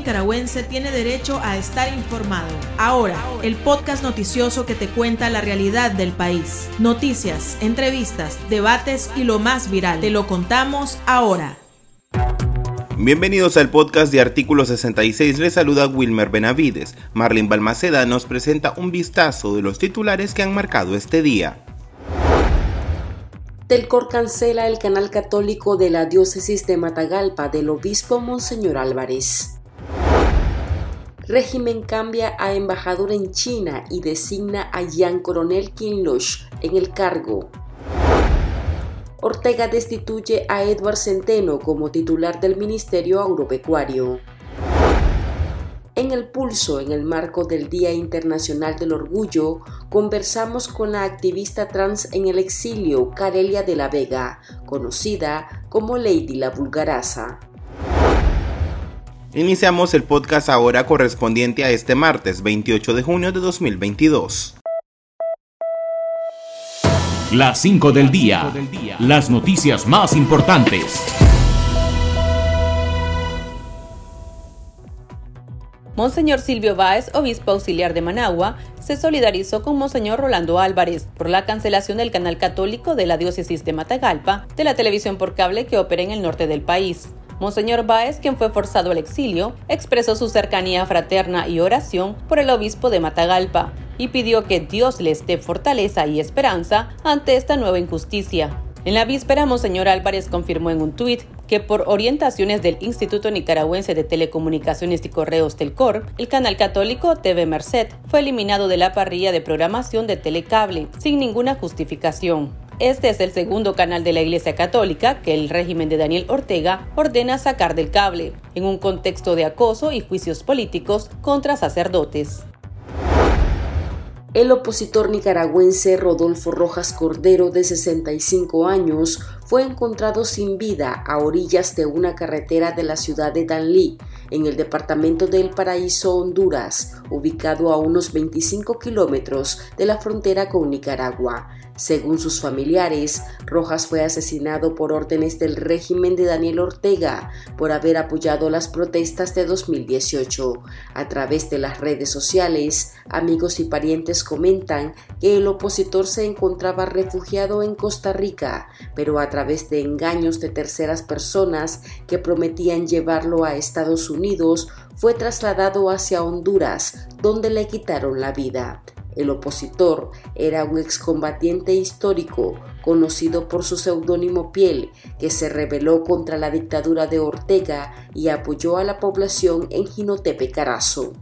nicaragüense tiene derecho a estar informado. Ahora, el podcast noticioso que te cuenta la realidad del país. Noticias, entrevistas, debates y lo más viral. Te lo contamos ahora. Bienvenidos al podcast de Artículo 66. Les saluda Wilmer Benavides. Marlene Balmaceda nos presenta un vistazo de los titulares que han marcado este día. Telcor cancela el canal católico de la diócesis de Matagalpa del obispo Monseñor Álvarez. Régimen cambia a embajador en China y designa a Jean Coronel Kinloch en el cargo. Ortega destituye a Edward Centeno como titular del Ministerio Agropecuario. En el pulso, en el marco del Día Internacional del Orgullo, conversamos con la activista trans en el exilio, Carelia de la Vega, conocida como Lady la Vulgaraza. Iniciamos el podcast ahora correspondiente a este martes 28 de junio de 2022. Las 5 del día. Las noticias más importantes. Monseñor Silvio Báez, obispo auxiliar de Managua, se solidarizó con Monseñor Rolando Álvarez por la cancelación del canal católico de la diócesis de Matagalpa de la televisión por cable que opera en el norte del país. Monseñor Báez, quien fue forzado al exilio, expresó su cercanía fraterna y oración por el obispo de Matagalpa y pidió que Dios les dé fortaleza y esperanza ante esta nueva injusticia. En la víspera, Monseñor Álvarez confirmó en un tuit que por orientaciones del Instituto Nicaragüense de Telecomunicaciones y Correos Telcor, el canal católico TV Merced fue eliminado de la parrilla de programación de Telecable, sin ninguna justificación. Este es el segundo canal de la Iglesia Católica que el régimen de Daniel Ortega ordena sacar del cable, en un contexto de acoso y juicios políticos contra sacerdotes. El opositor nicaragüense Rodolfo Rojas Cordero, de 65 años, fue encontrado sin vida a orillas de una carretera de la ciudad de Danlí, en el departamento del Paraíso, Honduras, ubicado a unos 25 kilómetros de la frontera con Nicaragua. Según sus familiares, Rojas fue asesinado por órdenes del régimen de Daniel Ortega por haber apoyado las protestas de 2018. A través de las redes sociales, amigos y parientes comentan que el opositor se encontraba refugiado en Costa Rica, pero a través de engaños de terceras personas que prometían llevarlo a Estados Unidos, fue trasladado hacia Honduras, donde le quitaron la vida. El opositor era un excombatiente histórico conocido por su seudónimo Piel, que se rebeló contra la dictadura de Ortega y apoyó a la población en Jinotepe Carazo.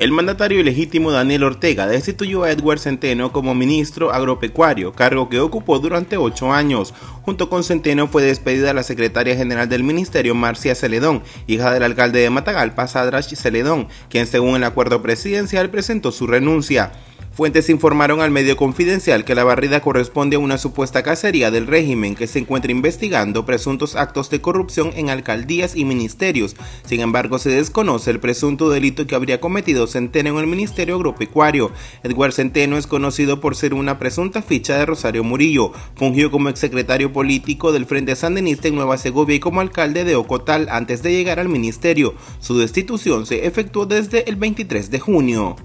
El mandatario legítimo Daniel Ortega destituyó a Edward Centeno como ministro agropecuario, cargo que ocupó durante ocho años. Junto con Centeno fue despedida la secretaria general del ministerio, Marcia Celedón, hija del alcalde de Matagalpa, Sadrach Celedón, quien según el acuerdo presidencial presentó su renuncia. Fuentes informaron al medio confidencial que la barrida corresponde a una supuesta cacería del régimen que se encuentra investigando presuntos actos de corrupción en alcaldías y ministerios. Sin embargo, se desconoce el presunto delito que habría cometido Centeno en el Ministerio Agropecuario. Edward Centeno es conocido por ser una presunta ficha de Rosario Murillo. Fungió como exsecretario político del Frente Sandinista en Nueva Segovia y como alcalde de Ocotal antes de llegar al ministerio. Su destitución se efectuó desde el 23 de junio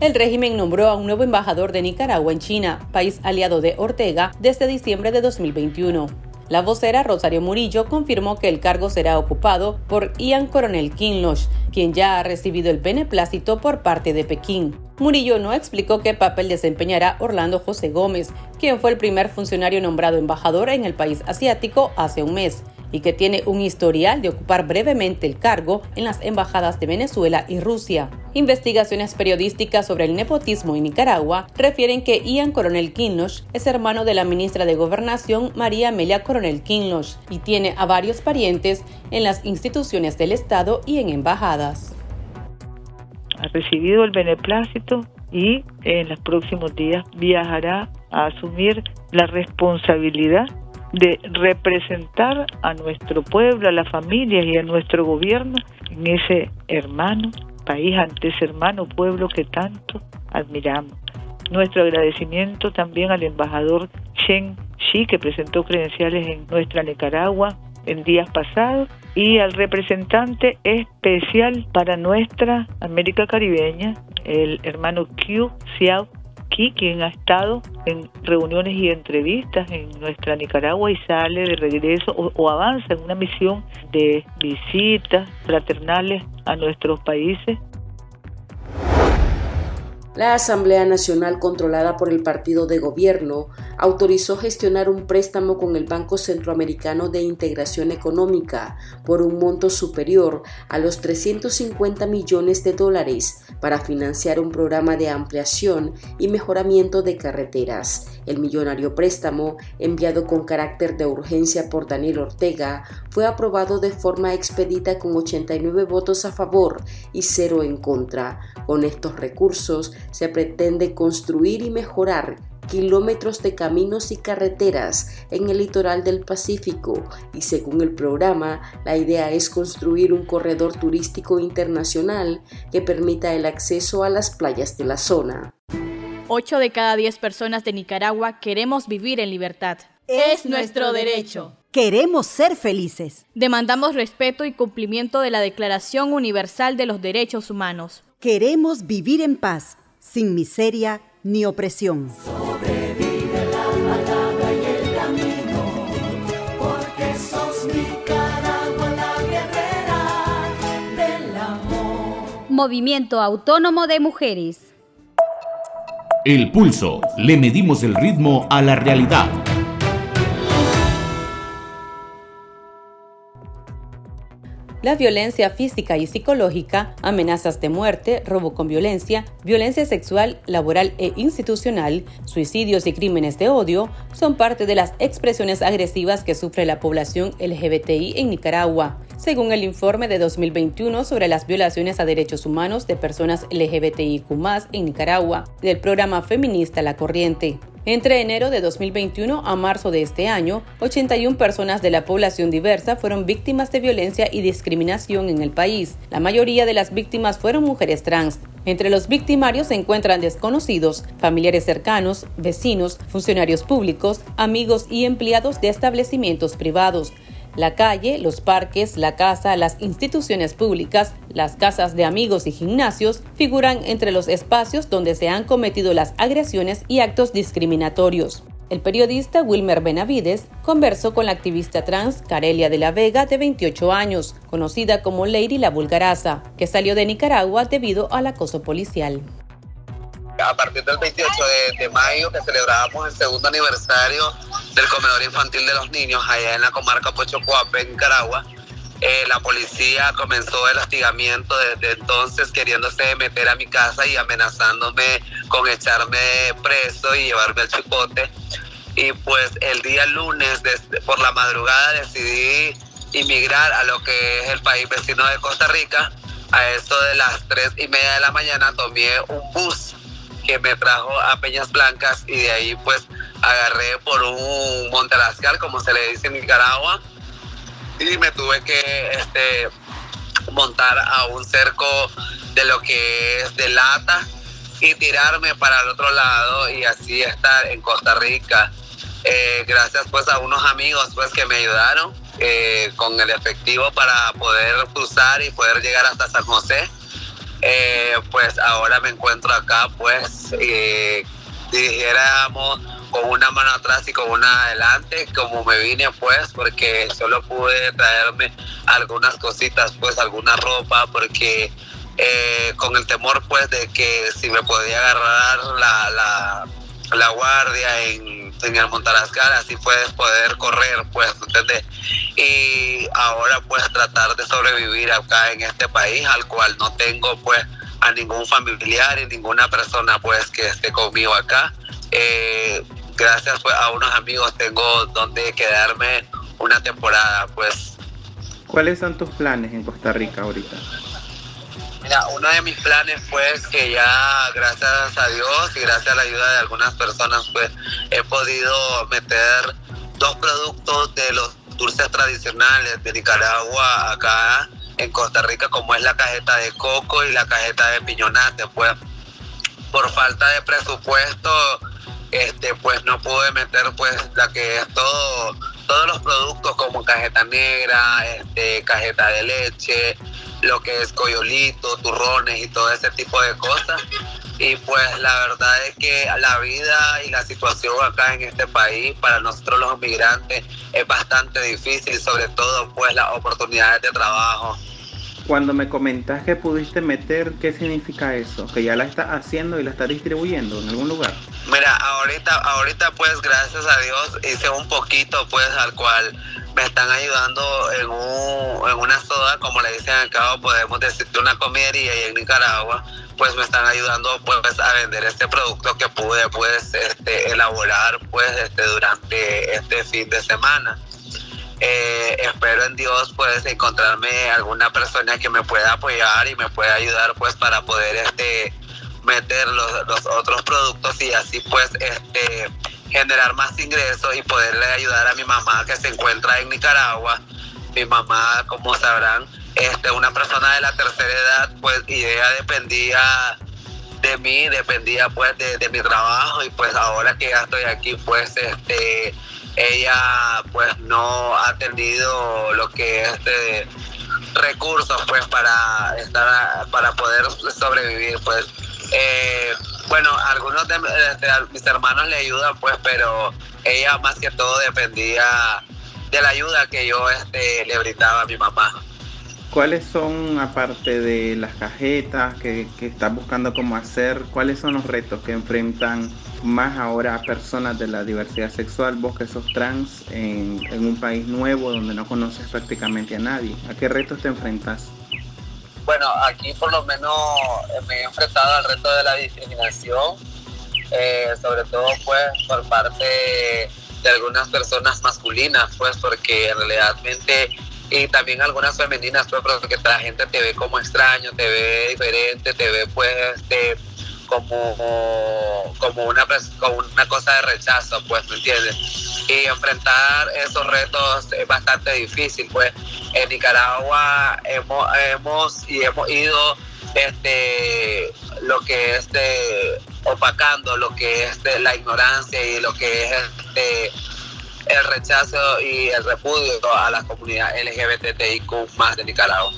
el régimen nombró a un nuevo embajador de Nicaragua en China, país aliado de Ortega, desde diciembre de 2021. La vocera Rosario Murillo confirmó que el cargo será ocupado por Ian Coronel Kinloch, quien ya ha recibido el beneplácito por parte de Pekín. Murillo no explicó qué papel desempeñará Orlando José Gómez, quien fue el primer funcionario nombrado embajador en el país asiático hace un mes y que tiene un historial de ocupar brevemente el cargo en las embajadas de Venezuela y Rusia. Investigaciones periodísticas sobre el nepotismo en Nicaragua refieren que Ian Coronel Kinloch es hermano de la ministra de Gobernación María Amelia Coronel Kinloch y tiene a varios parientes en las instituciones del Estado y en embajadas. Ha recibido el beneplácito y en los próximos días viajará a asumir la responsabilidad de representar a nuestro pueblo, a las familias y a nuestro gobierno en ese hermano país, ante ese hermano pueblo que tanto admiramos. Nuestro agradecimiento también al embajador Shen Xi, que presentó credenciales en nuestra Nicaragua, en días pasados y al representante especial para nuestra América Caribeña, el hermano Q Xiao Ki, quien ha estado en reuniones y entrevistas en nuestra Nicaragua y sale de regreso o, o avanza en una misión de visitas fraternales a nuestros países la Asamblea Nacional controlada por el partido de gobierno autorizó gestionar un préstamo con el Banco Centroamericano de Integración Económica por un monto superior a los 350 millones de dólares para financiar un programa de ampliación y mejoramiento de carreteras. El millonario préstamo, enviado con carácter de urgencia por Daniel Ortega, fue aprobado de forma expedita con 89 votos a favor y cero en contra. Con estos recursos se pretende construir y mejorar kilómetros de caminos y carreteras en el litoral del Pacífico y según el programa, la idea es construir un corredor turístico internacional que permita el acceso a las playas de la zona. 8 de cada 10 personas de Nicaragua queremos vivir en libertad. Es nuestro derecho. Queremos ser felices. Demandamos respeto y cumplimiento de la Declaración Universal de los Derechos Humanos. Queremos vivir en paz, sin miseria ni opresión. Sobrevive la palabra y el camino, porque sos Nicaragua la guerrera del amor. Movimiento Autónomo de Mujeres. El pulso. Le medimos el ritmo a la realidad. La violencia física y psicológica, amenazas de muerte, robo con violencia, violencia sexual, laboral e institucional, suicidios y crímenes de odio son parte de las expresiones agresivas que sufre la población LGBTI en Nicaragua, según el informe de 2021 sobre las violaciones a derechos humanos de personas LGBTIQ en Nicaragua, del programa feminista La Corriente. Entre enero de 2021 a marzo de este año, 81 personas de la población diversa fueron víctimas de violencia y discriminación en el país. La mayoría de las víctimas fueron mujeres trans. Entre los victimarios se encuentran desconocidos, familiares cercanos, vecinos, funcionarios públicos, amigos y empleados de establecimientos privados la calle, los parques, la casa, las instituciones públicas, las casas de amigos y gimnasios figuran entre los espacios donde se han cometido las agresiones y actos discriminatorios. El periodista Wilmer Benavides conversó con la activista trans Carelia de la Vega, de 28 años, conocida como Lady la Bulgaraza, que salió de Nicaragua debido al acoso policial a partir del 28 de, mayo que celebrábamos el segundo aniversario del comedor infantil de los niños allá en la comarca Pochocuape, en Nicaragua. Eh, la policía comenzó el hostigamiento desde entonces queriéndose meter a mi casa y amenazándome con echarme preso y llevarme al chipote. Y pues el día lunes por la madrugada decidí inmigrar a lo que es el país vecino de Costa Rica. A eso de las tres y media de la mañana tomé un bus me trajo a Peñas Blancas y de ahí pues agarré por un Montelascal, como se le dice en Nicaragua, y me tuve que este, montar a un cerco de lo que es de lata y tirarme para el otro lado y así estar en Costa Rica. Eh, gracias pues a unos amigos pues que me ayudaron eh, con el efectivo para poder cruzar y poder llegar hasta San José eh, pues ahora me encuentro acá, pues, dijéramos, con una mano atrás y con una adelante, como me vine, pues, porque solo pude traerme algunas cositas, pues, alguna ropa, porque eh, con el temor, pues, de que si me podía agarrar la, la, la guardia en en el Montarascal, así puedes poder correr, pues, ¿entendés? Y ahora pues tratar de sobrevivir acá en este país al cual no tengo pues a ningún familiar y ninguna persona pues que esté conmigo acá. Eh, gracias pues a unos amigos tengo donde quedarme una temporada pues. ¿Cuáles son tus planes en Costa Rica ahorita? Uno de mis planes pues que ya gracias a Dios y gracias a la ayuda de algunas personas pues he podido meter dos productos de los dulces tradicionales de Nicaragua acá en Costa Rica como es la cajeta de coco y la cajeta de piñonate pues. Por falta de presupuesto este pues no pude meter pues la que es todo todos los productos como cajeta negra, este, cajeta de leche, lo que es coyolito, turrones y todo ese tipo de cosas. Y pues la verdad es que la vida y la situación acá en este país para nosotros los migrantes es bastante difícil, sobre todo pues las oportunidades de trabajo. Cuando me comentas que pudiste meter, ¿qué significa eso? Que ya la estás haciendo y la estás distribuyendo en algún lugar. Mira, ahorita, ahorita pues gracias a Dios hice un poquito pues al cual me están ayudando en, un, en una soda, como le dicen acá, o podemos decir una comidería y en Nicaragua, pues me están ayudando pues a vender este producto que pude pues este, elaborar pues este, durante este fin de semana. Eh, espero en Dios pues encontrarme alguna persona que me pueda apoyar y me pueda ayudar pues para poder este meter los, los otros productos y así pues este generar más ingresos y poderle ayudar a mi mamá que se encuentra en Nicaragua. Mi mamá, como sabrán, este, una persona de la tercera edad, pues, y ella dependía de mí, dependía pues de, de, mi trabajo y pues ahora que ya estoy aquí, pues, este, ella pues no ha tenido lo que es de recursos pues para estar, para poder sobrevivir, pues. Eh, bueno, algunos de, mis hermanos le ayudan, pues, pero ella más que todo dependía de la ayuda que yo este, le brindaba a mi mamá. ¿Cuáles son, aparte de las cajetas que, que estás buscando cómo hacer, cuáles son los retos que enfrentan más ahora a personas de la diversidad sexual, vos que sos trans, en, en un país nuevo donde no conoces prácticamente a nadie? ¿A qué retos te enfrentas? Bueno, aquí por lo menos me he enfrentado al reto de la discriminación, eh, sobre todo pues por parte de algunas personas masculinas, pues porque realmente y también algunas femeninas, pues porque la gente te ve como extraño, te ve diferente, te ve pues este, como, como, una, como una cosa de rechazo, pues, ¿me entiendes? Y enfrentar esos retos es bastante difícil, pues en Nicaragua hemos, hemos y hemos ido este lo que es de, opacando lo que es de la ignorancia y lo que es este el rechazo y el repudio a la comunidad LGBTIQ más de Nicaragua.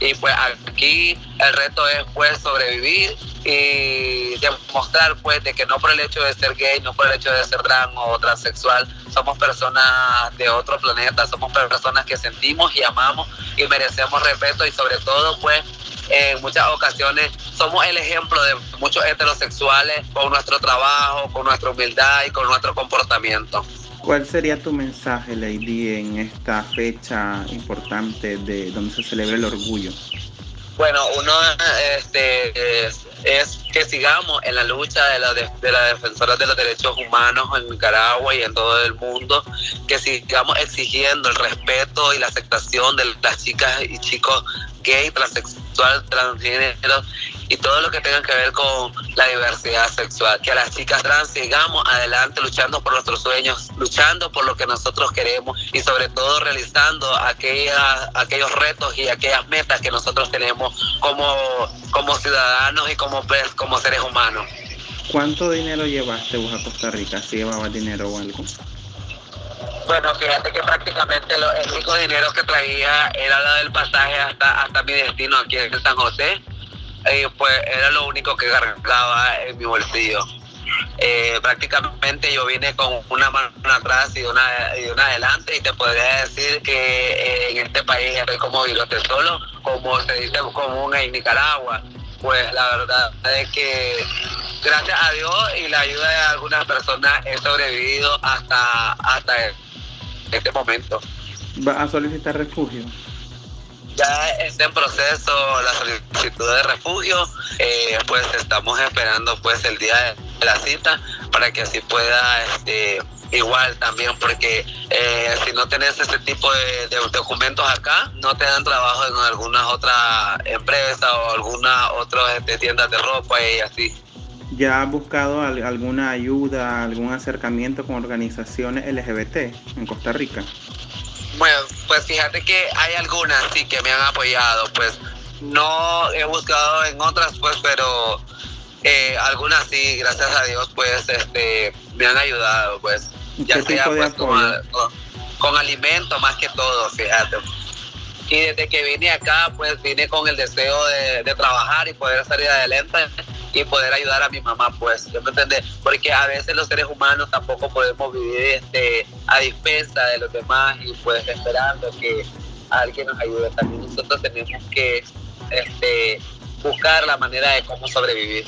Y pues aquí el reto es pues sobrevivir y demostrar pues de que no por el hecho de ser gay, no por el hecho de ser trans o transexual, somos personas de otro planeta, somos personas que sentimos y amamos y merecemos respeto y sobre todo pues en muchas ocasiones somos el ejemplo de muchos heterosexuales con nuestro trabajo, con nuestra humildad y con nuestro comportamiento. ¿Cuál sería tu mensaje, Lady, en esta fecha importante de donde se celebra el orgullo? Bueno, uno este, es, que sigamos en la lucha de la, de, de la defensora de los derechos humanos en Nicaragua y en todo el mundo, que sigamos exigiendo el respeto y la aceptación de las chicas y chicos gay, transexual, transgénero y todo lo que tenga que ver con la diversidad sexual. Que a las chicas trans sigamos adelante luchando por nuestros sueños, luchando por lo que nosotros queremos y sobre todo realizando aquellas, aquellos retos y aquellas metas que nosotros tenemos como, como ciudadanos y como, como seres humanos. ¿Cuánto dinero llevaste vos a Costa Rica? ¿Si llevabas dinero o algo? Bueno, fíjate que prácticamente lo, el único dinero que traía era la del pasaje hasta, hasta mi destino aquí en San José. Pues era lo único que cargaba en mi bolsillo. Eh, prácticamente yo vine con una mano atrás y una, y una adelante y te podría decir que eh, en este país estoy como virote solo, como se dice común en Nicaragua. Pues la verdad es que gracias a Dios y la ayuda de algunas personas he sobrevivido hasta, hasta este momento. ¿Vas a solicitar refugio? Ya está en proceso la solicitud de refugio, eh, pues estamos esperando pues el día de la cita para que así pueda este, igual también porque eh, si no tenés ese tipo de, documentos acá no te dan trabajo en alguna otra empresa o alguna otra este, tiendas de ropa y así. ¿Ya has buscado alguna ayuda, algún acercamiento con organizaciones LGBT en Costa Rica? Bueno, pues fíjate que hay algunas sí que me han apoyado, pues no he buscado en otras, pues, pero eh, algunas sí, gracias a Dios, pues, este, me han ayudado, pues, ya sea pues con, con alimento más que todo, fíjate. Y desde que vine acá, pues vine con el deseo de, trabajar y poder salir adelante y poder ayudar a mi mamá, pues, ¿me entiendes? Porque a veces los seres humanos tampoco podemos vivir este, a dispensa de los demás y pues esperando que alguien nos ayude. También nosotros tenemos que este, buscar la manera de cómo sobrevivir.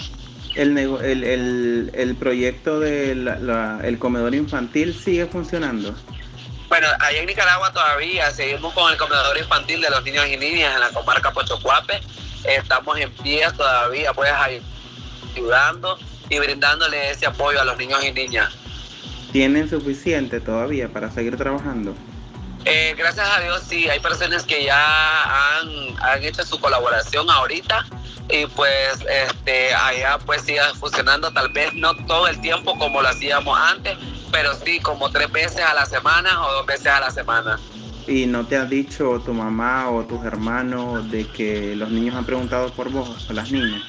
El, el, el, proyecto del comedor infantil sigue funcionando. Bueno, allá en Nicaragua todavía seguimos con el comedor infantil de los niños y niñas en la comarca Pochocuape. Estamos en pie todavía, pues ayudando y brindándole ese apoyo a los niños y niñas. ¿Tienen suficiente todavía para seguir trabajando? Eh, gracias a Dios sí, hay personas que ya han, han hecho su colaboración ahorita y pues este allá pues sigue funcionando tal vez no todo el tiempo como lo hacíamos antes pero sí como tres veces a la semana o dos veces a la semana. Y no te ha dicho tu mamá o tus hermanos de que los niños han preguntado por vos o las niñas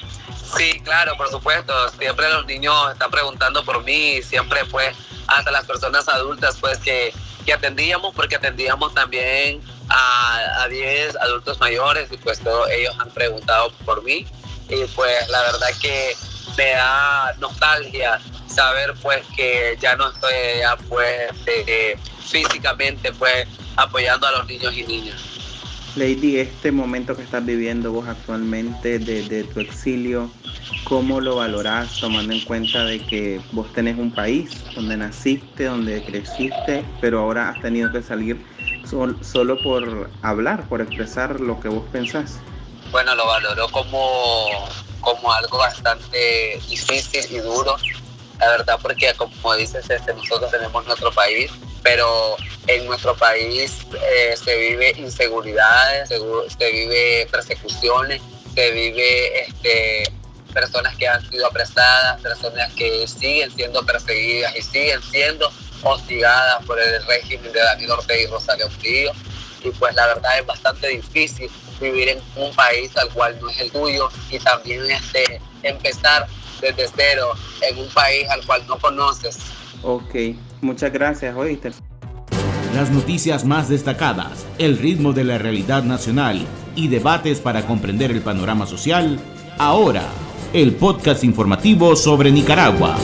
sí claro por supuesto. Siempre los niños están preguntando por mí siempre pues hasta las personas adultas pues que que atendíamos porque atendíamos también a, a 10 adultos mayores y pues todos ellos han preguntado por mí. Y pues la verdad que me da nostalgia saber pues que ya no estoy ya pues físicamente pues apoyando a los niños y niñas. Lady, este momento que estás viviendo vos actualmente de, tu exilio, ¿cómo lo valorás tomando en cuenta de que vos tenés un país donde naciste, donde creciste, pero ahora has tenido que salir solo por hablar, por expresar lo que vos pensás? Bueno, lo valoró como, como algo bastante difícil y duro, la verdad, porque como dices, este, nosotros tenemos nuestro país, pero en nuestro país eh, se vive inseguridades, se, vive persecuciones, se vive este, personas que han sido apresadas, personas que siguen siendo perseguidas y siguen siendo hostigadas por el régimen de Daniel Ortega y Rosario Frío. Y pues la verdad es bastante difícil vivir en un país al cual no es el tuyo y también este, empezar desde cero en un país al cual no conoces. Ok, muchas gracias, oíste. Las noticias más destacadas, el ritmo de la realidad nacional y debates para comprender el panorama social, ahora, el podcast informativo sobre Nicaragua.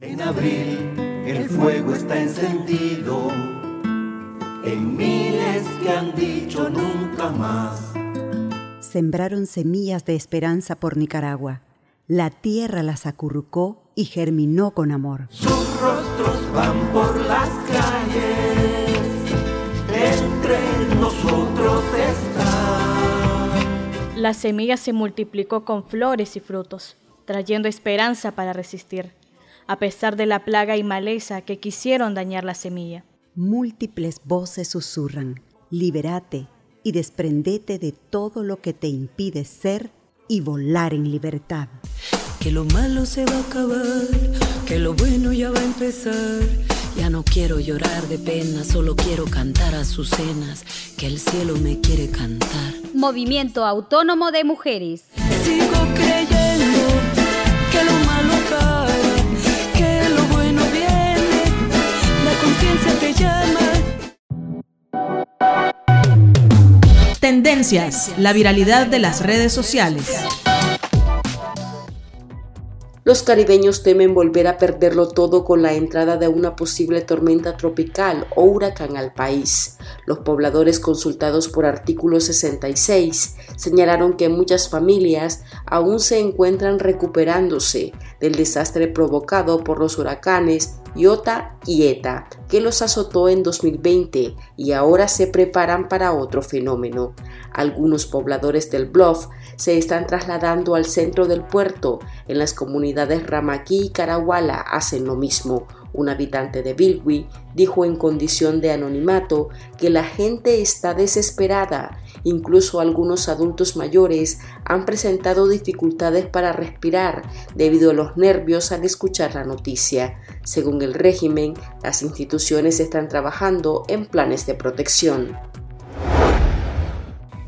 En abril el fuego está encendido en miles que han dicho nunca más. Sembraron semillas de esperanza por Nicaragua. La tierra las acurrucó y germinó con amor. Sus rostros van por las calles, entre nosotros está. La semilla se multiplicó con flores y frutos, trayendo esperanza para resistir, a pesar de la plaga y maleza que quisieron dañar la semilla. Múltiples voces susurran, libérate y desprendete de todo lo que te impide ser y volar en libertad. Que lo malo se va a acabar, que lo bueno ya va a empezar. Ya no quiero llorar de pena, solo quiero cantar a sus cenas, que el cielo me quiere cantar. Movimiento Autónomo de Mujeres. Sigo creyendo Tendencias, la viralidad de las redes sociales. Los caribeños temen volver a perderlo todo con la entrada de una posible tormenta tropical o huracán al país. Los pobladores consultados por artículo 66 señalaron que muchas familias aún se encuentran recuperándose del desastre provocado por los huracanes Iota y Eta, que los azotó en 2020 y ahora se preparan para otro fenómeno. Algunos pobladores del Bluff se están trasladando al centro del puerto. En las comunidades Ramaquí y Caraguala hacen lo mismo. Un habitante de Bilwi dijo en condición de anonimato que la gente está desesperada. Incluso algunos adultos mayores han presentado dificultades para respirar debido a los nervios al escuchar la noticia. Según el régimen, las instituciones están trabajando en planes de protección.